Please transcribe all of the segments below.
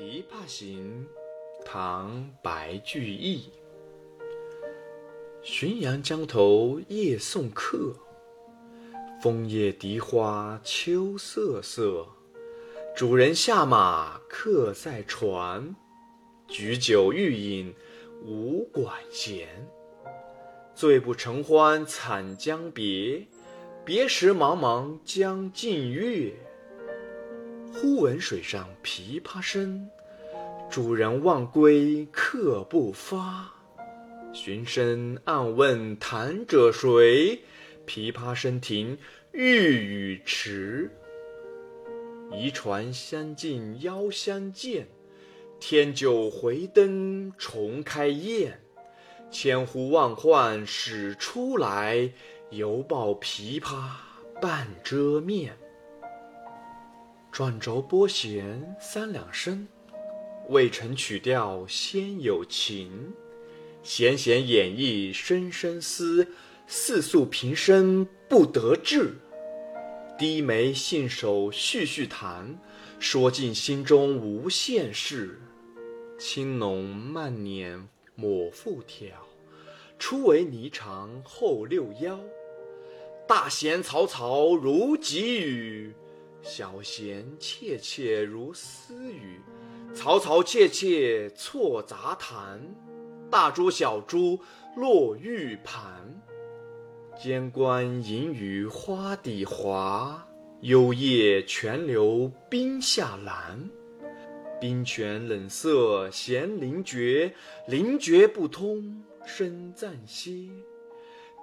《琵琶行》唐·白居易。浔阳江头夜送客，枫叶荻花秋瑟瑟。主人下马客在船，举酒欲饮无管弦。醉不成欢惨将别，别时茫茫江浸月。忽闻水上琵琶声，主人忘归客不发。寻声暗问弹者谁？琵琶声停欲语迟。移船相近邀相见，添酒回灯重开宴。千呼万唤始出来，犹抱琵琶半遮面。转轴拨弦三两声，未成曲调先有情。弦弦掩抑声声思，似诉平生不得志。低眉信手续续弹，说尽心中无限事。轻浓慢捻抹复挑，初为霓裳后六幺。大弦嘈嘈如急雨。小弦切切如私语，嘈嘈切切错杂弹，大珠小珠落玉盘。间关银雨花底滑，幽咽泉流冰下蓝。冰泉冷涩弦凝绝，凝绝不通声暂歇。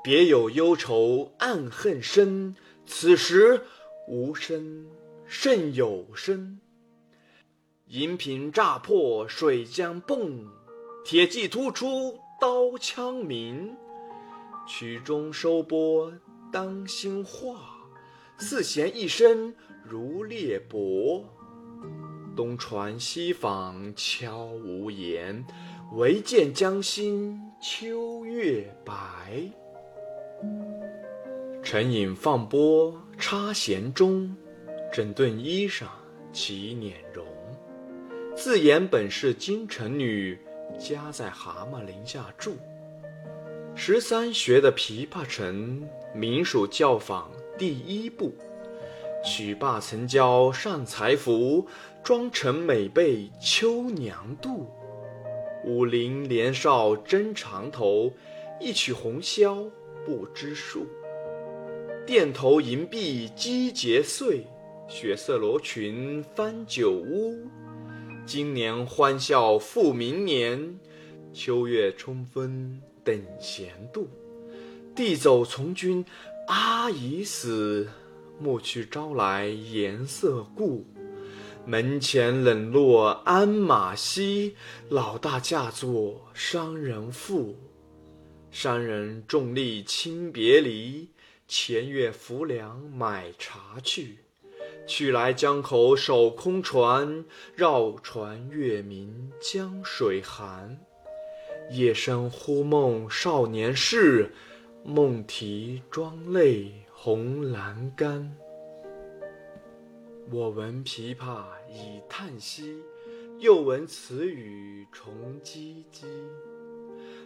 别有幽愁暗恨深，此时。无声胜有声，银瓶乍破水浆迸，铁骑突出刀枪鸣。曲终收拨当心画，四弦一声如裂帛。东传西舫悄无言，唯见江心秋月白。沉影放拨插弦中，整顿衣裳起捻容。自言本是京城女，家在蛤蟆陵下住。十三学的琵琶成，名属教坊第一部。曲罢曾教上才服，妆成每被秋娘妒。武陵年少争长头，一曲红绡不知数。钿头银篦击节碎，血色罗裙翻酒污。今年欢笑复明年，秋月春风等闲度。弟走从军阿姨死，暮去朝来颜色故。门前冷落鞍马稀，老大嫁作商人妇。商人重利轻别离。前月浮梁买茶去，去来江口守空船。绕船月明江水寒。夜深忽梦少年事，梦啼妆泪红阑干。我闻琵琶已叹息，又闻此语重唧唧。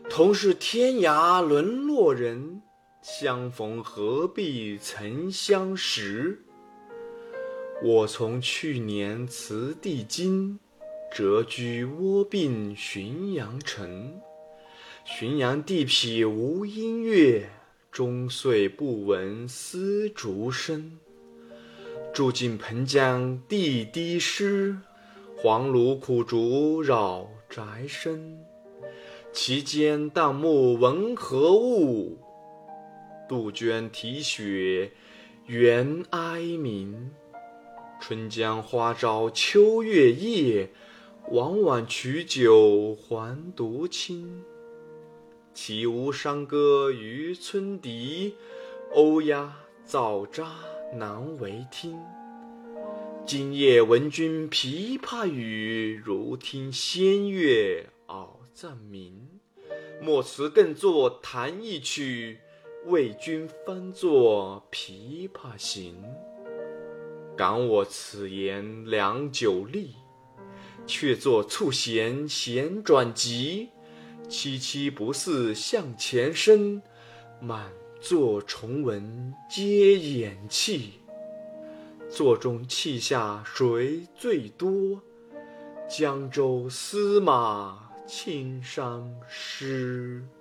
同是天涯沦落人。相逢何必曾相识？我从去年辞帝京，谪居卧病浔阳城。浔阳地僻无音乐，终岁不闻丝竹声。住近湓江地低湿，黄芦苦竹扰宅生。其间旦暮闻何物？杜鹃啼血猿哀鸣，春江花朝秋月夜，往往取酒还独倾。岂无山歌与村笛，欧鸦噪喳难为听。今夜闻君琵琶语，如听仙乐耳暂明。莫辞更作弹一曲。为君翻作《琵琶行》，感我此言良久立。却坐促弦弦转急，凄凄不似向前声，满座重闻皆掩泣。座中泣下谁最多？江州司马青衫湿。《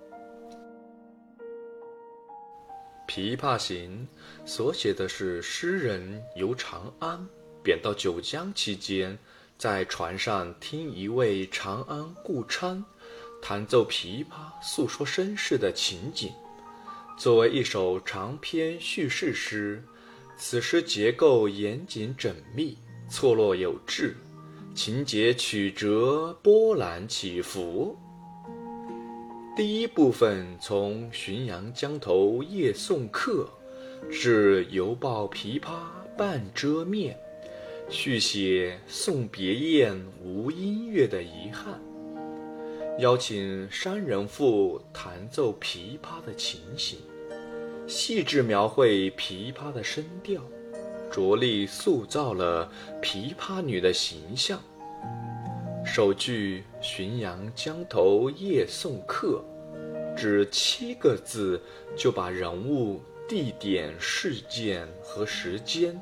琵琶行》所写的是诗人由长安贬到九江期间，在船上听一位长安顾昌弹奏琵琶，诉说身世的情景。作为一首长篇叙事诗，此诗结构严谨缜密，错落有致，情节曲折，波澜起伏。第一部分从浔阳江头夜送客，至犹抱琵琶半遮面，续写送别宴无音乐的遗憾，邀请山人妇弹奏琵琶的情形，细致描绘琵琶的声调，着力塑造了琵琶女的形象。首句“浔阳江头夜送客”，只七个字就把人物、地点、事件和时间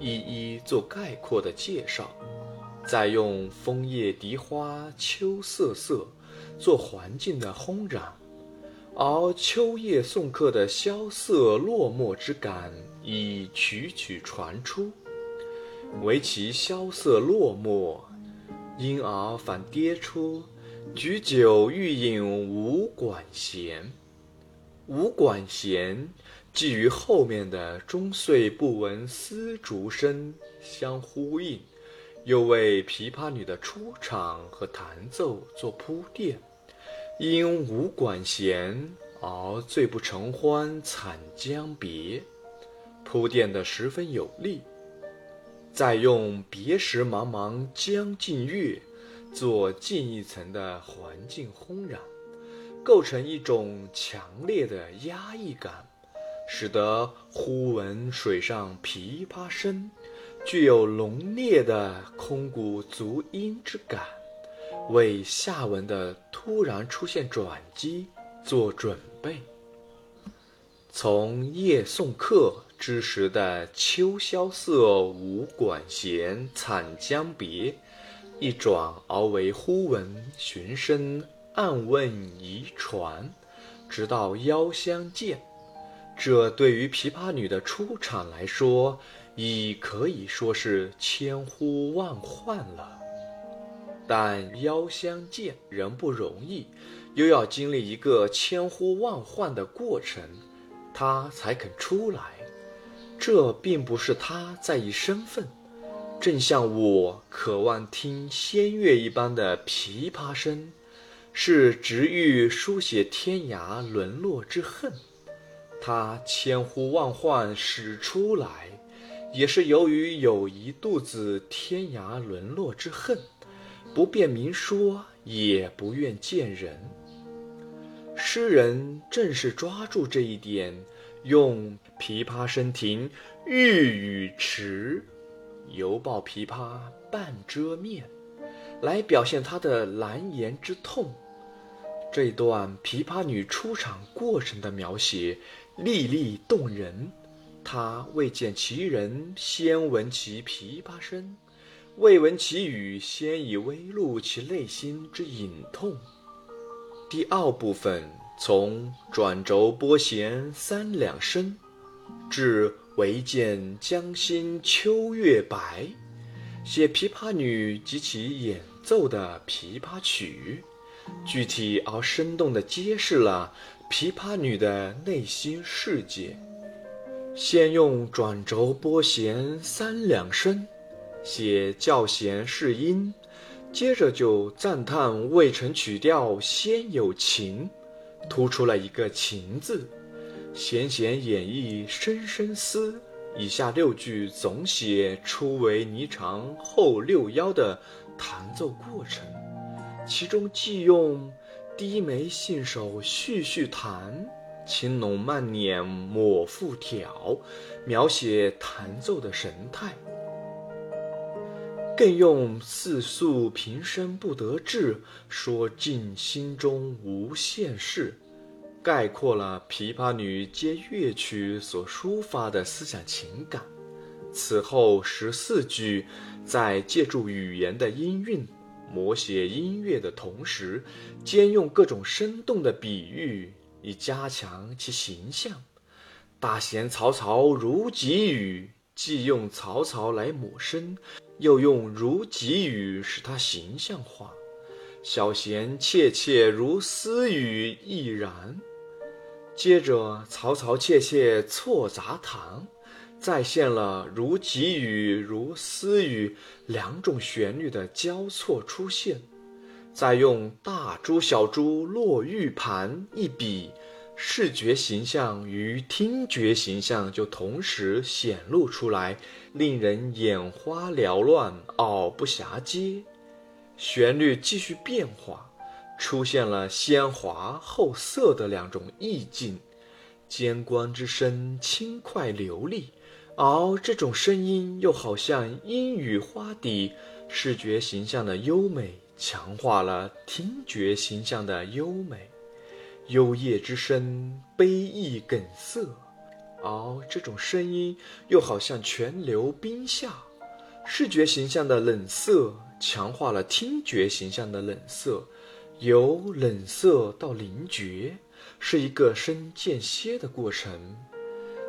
一一做概括的介绍，再用“枫叶荻花秋瑟瑟”做环境的烘染，而秋夜送客的萧瑟落寞之感已曲曲传出，唯其萧瑟落寞。因而反跌出“举酒欲饮无管弦”，无管弦既与后面的“终岁不闻丝竹声”相呼应，又为琵琶女的出场和弹奏做铺垫。因无管弦而醉不成欢惨将别，铺垫得十分有力。再用“别时茫茫江浸月”做近一层的环境烘染，构成一种强烈的压抑感，使得“忽闻水上琵琶声”具有浓烈的空谷足音之感，为下文的突然出现转机做准备。从夜送客。之时的秋萧瑟，无管弦，惨将别，一转而为忽闻寻声，暗问疑传，直到腰相见。这对于琵琶女的出场来说，已可以说是千呼万唤了。但腰相见仍不容易，又要经历一个千呼万唤的过程，她才肯出来。这并不是他在意身份，正像我渴望听仙乐一般的琵琶声，是直欲书写天涯沦落之恨。他千呼万唤始出来，也是由于有一肚子天涯沦落之恨，不便明说，也不愿见人。诗人正是抓住这一点。用琵琶声停，欲语迟，犹抱琵琶半遮面，来表现他的难言之痛。这段琵琶女出场过程的描写，历历动人。他未见其人，先闻其琵琶声；未闻其语，先已微露其内心之隐痛。第二部分。从转轴拨弦三两声，至唯见江心秋月白，写琵琶女及其演奏的琵琶曲，具体而生动地揭示了琵琶女的内心世界。先用转轴拨弦三两声，写教弦试音，接着就赞叹未成曲调先有情。突出了一个“情”字，弦弦掩抑声声思。以下六句总写初为霓裳后六幺的弹奏过程，其中既用低眉信手续续弹，轻拢慢捻抹复挑，描写弹奏的神态。更用“四诉平生不得志，说尽心中无限事”，概括了《琵琶女》接乐曲所抒发的思想情感。此后十四句，在借助语言的音韵，摹写音乐的同时，兼用各种生动的比喻，以加强其形象。大弦嘈嘈如急雨，既用嘈嘈来抹身，又用如急雨使它形象化。小弦切切如私语亦然。接着，嘈嘈切切错杂谈。再现了如己语、如私语两种旋律的交错出现，再用大珠小珠落玉盘一比，视觉形象与听觉形象就同时显露出来，令人眼花缭乱、耳不暇接。旋律继续变化，出现了先滑后涩的两种意境，间关之声轻快流利。而这种声音又好像阴雨花底，视觉形象的优美强化了听觉形象的优美。幽咽之声，悲意梗塞，而这种声音又好像泉流冰下，视觉形象的冷涩强化了听觉形象的冷涩。由冷涩到灵觉，是一个声渐歇的过程。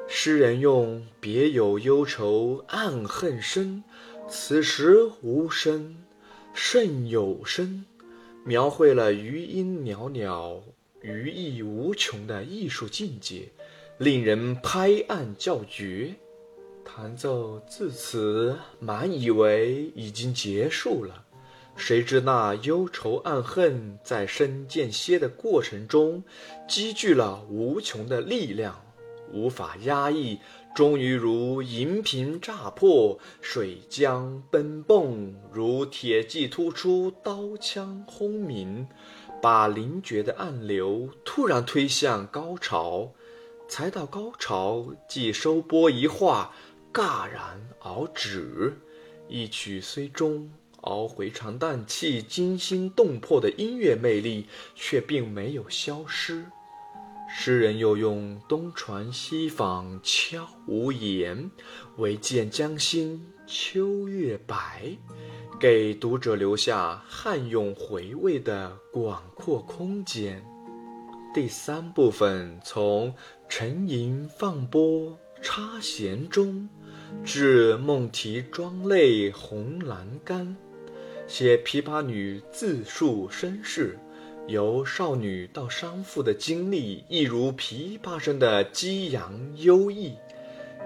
诗人用“别有忧愁暗恨深，此时无声胜有声”，描绘了余音袅袅、余意无穷的艺术境界，令人拍案叫绝。弹奏至此，满以为已经结束了，谁知那忧愁暗恨在声渐歇的过程中，积聚了无穷的力量。无法压抑，终于如银瓶炸破，水浆奔迸，如铁骑突出，刀枪轰鸣，把灵觉的暗流突然推向高潮。才到高潮，即收波一画，戛然而止。一曲虽终，而回肠荡气、惊心动魄的音乐魅力却并没有消失。诗人又用“东船西舫悄无言，唯见江心秋月白”，给读者留下汉咏回味的广阔空间。第三部分从沉吟放拨插弦中，至梦啼妆泪红阑干，写琵琶女自述身世。由少女到商妇的经历，一如琵琶声的激扬优异，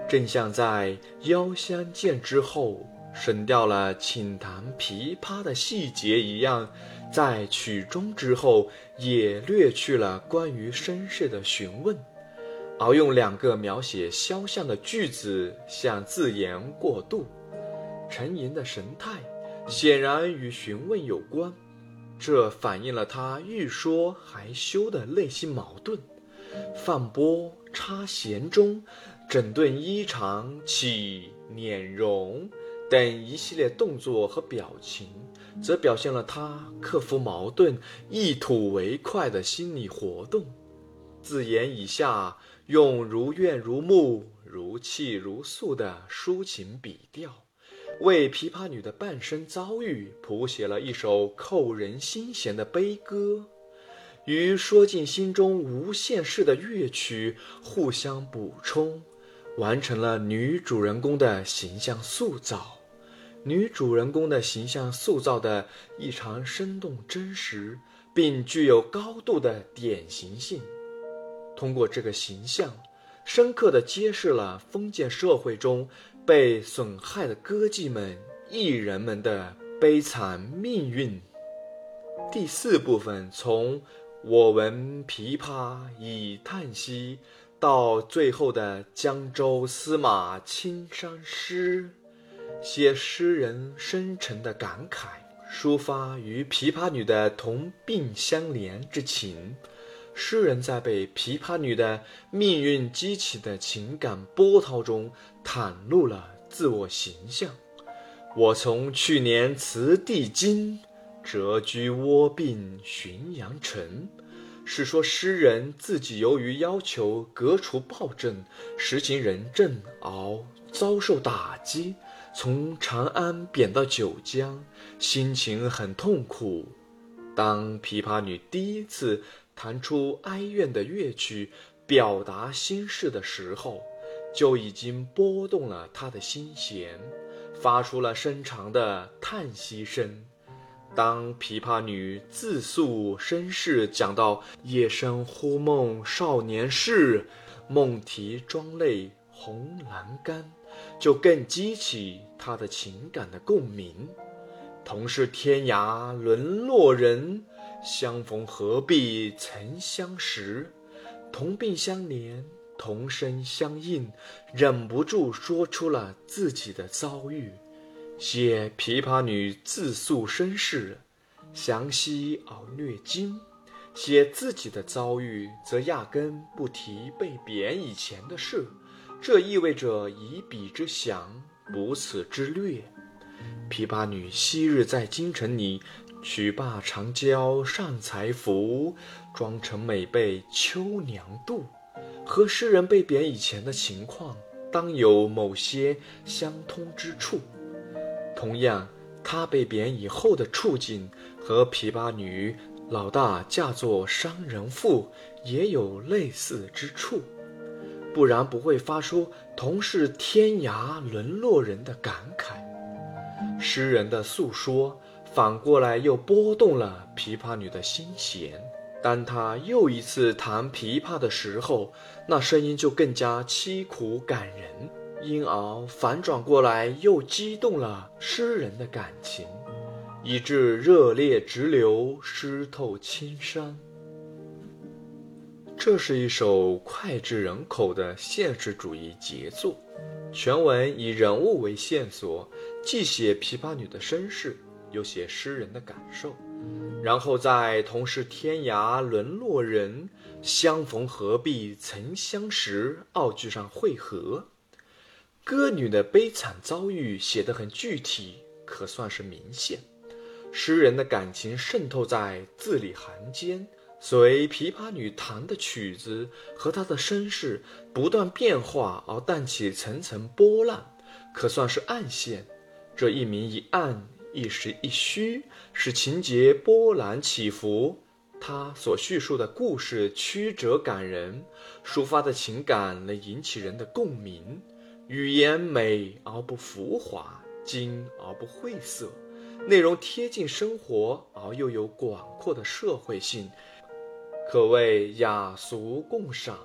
正像在腰相见之后，省掉了请弹琵琶的细节一样，在曲终之后也略去了关于身世的询问，而用两个描写肖像的句子向自言过渡。沉吟的神态，显然与询问有关。这反映了他欲说还休的内心矛盾。放拨、插弦中，整顿衣裳、起、敛、容等一系列动作和表情，则表现了他克服矛盾、一吐为快的心理活动。自言以下，用如怨如慕、如泣如诉的抒情笔调。为琵琶女的半生遭遇谱写了一首扣人心弦的悲歌，与说尽心中无限事的乐曲互相补充，完成了女主人公的形象塑造。女主人公的形象塑造的异常生动真实，并具有高度的典型性。通过这个形象，深刻地揭示了封建社会中。被损害的歌妓们、艺人们的悲惨命运。第四部分从“我闻琵琶已叹息”到最后的“江州司马青衫湿”，写诗人深沉的感慨，抒发与琵琶女的同病相怜之情。诗人在被琵琶女的命运激起的情感波涛中，袒露了自我形象。我从去年辞帝京，谪居卧病浔阳城。是说诗人自己由于要求革除暴政，实行仁政而遭受打击，从长安贬到九江，心情很痛苦。当琵琶女第一次弹出哀怨的乐曲，表达心事的时候，就已经拨动了他的心弦，发出了深长的叹息声。当琵琶女自诉身世，讲到夜深忽梦少年事，梦啼妆泪红阑干，就更激起他的情感的共鸣。同是天涯沦落人，相逢何必曾相识。同病相怜，同声相应，忍不住说出了自己的遭遇。写琵琶女自诉身世，详细而略精；写自己的遭遇，则压根不提被贬以前的事。这意味着以彼之详，补此之略。琵琶女昔日在京城里，曲罢长娇上才服，妆成美被秋娘妒，和诗人被贬以前的情况，当有某些相通之处。同样，他被贬以后的处境和琵琶女老大嫁作商人妇也有类似之处，不然不会发出同是天涯沦落人的感慨。诗人的诉说反过来又拨动了琵琶女的心弦，当她又一次弹琵琶的时候，那声音就更加凄苦感人。因而反转过来，又激动了诗人的感情，以致热泪直流，湿透青衫。这是一首脍炙人口的现实主义杰作。全文以人物为线索，既写琵琶女的身世，又写诗人的感受，然后在“同是天涯沦落人，相逢何必曾相识”二句上汇合。歌女的悲惨遭遇写得很具体，可算是明显。诗人的感情渗透在字里行间，随琵琶女弹的曲子和她的身世不断变化而荡起层层波浪，可算是暗线。这一明一暗，一实一虚，使情节波澜起伏。他所叙述的故事曲折感人，抒发的情感能引起人的共鸣。语言美而不浮华，精而不晦涩，内容贴近生活而又有广阔的社会性，可谓雅俗共赏。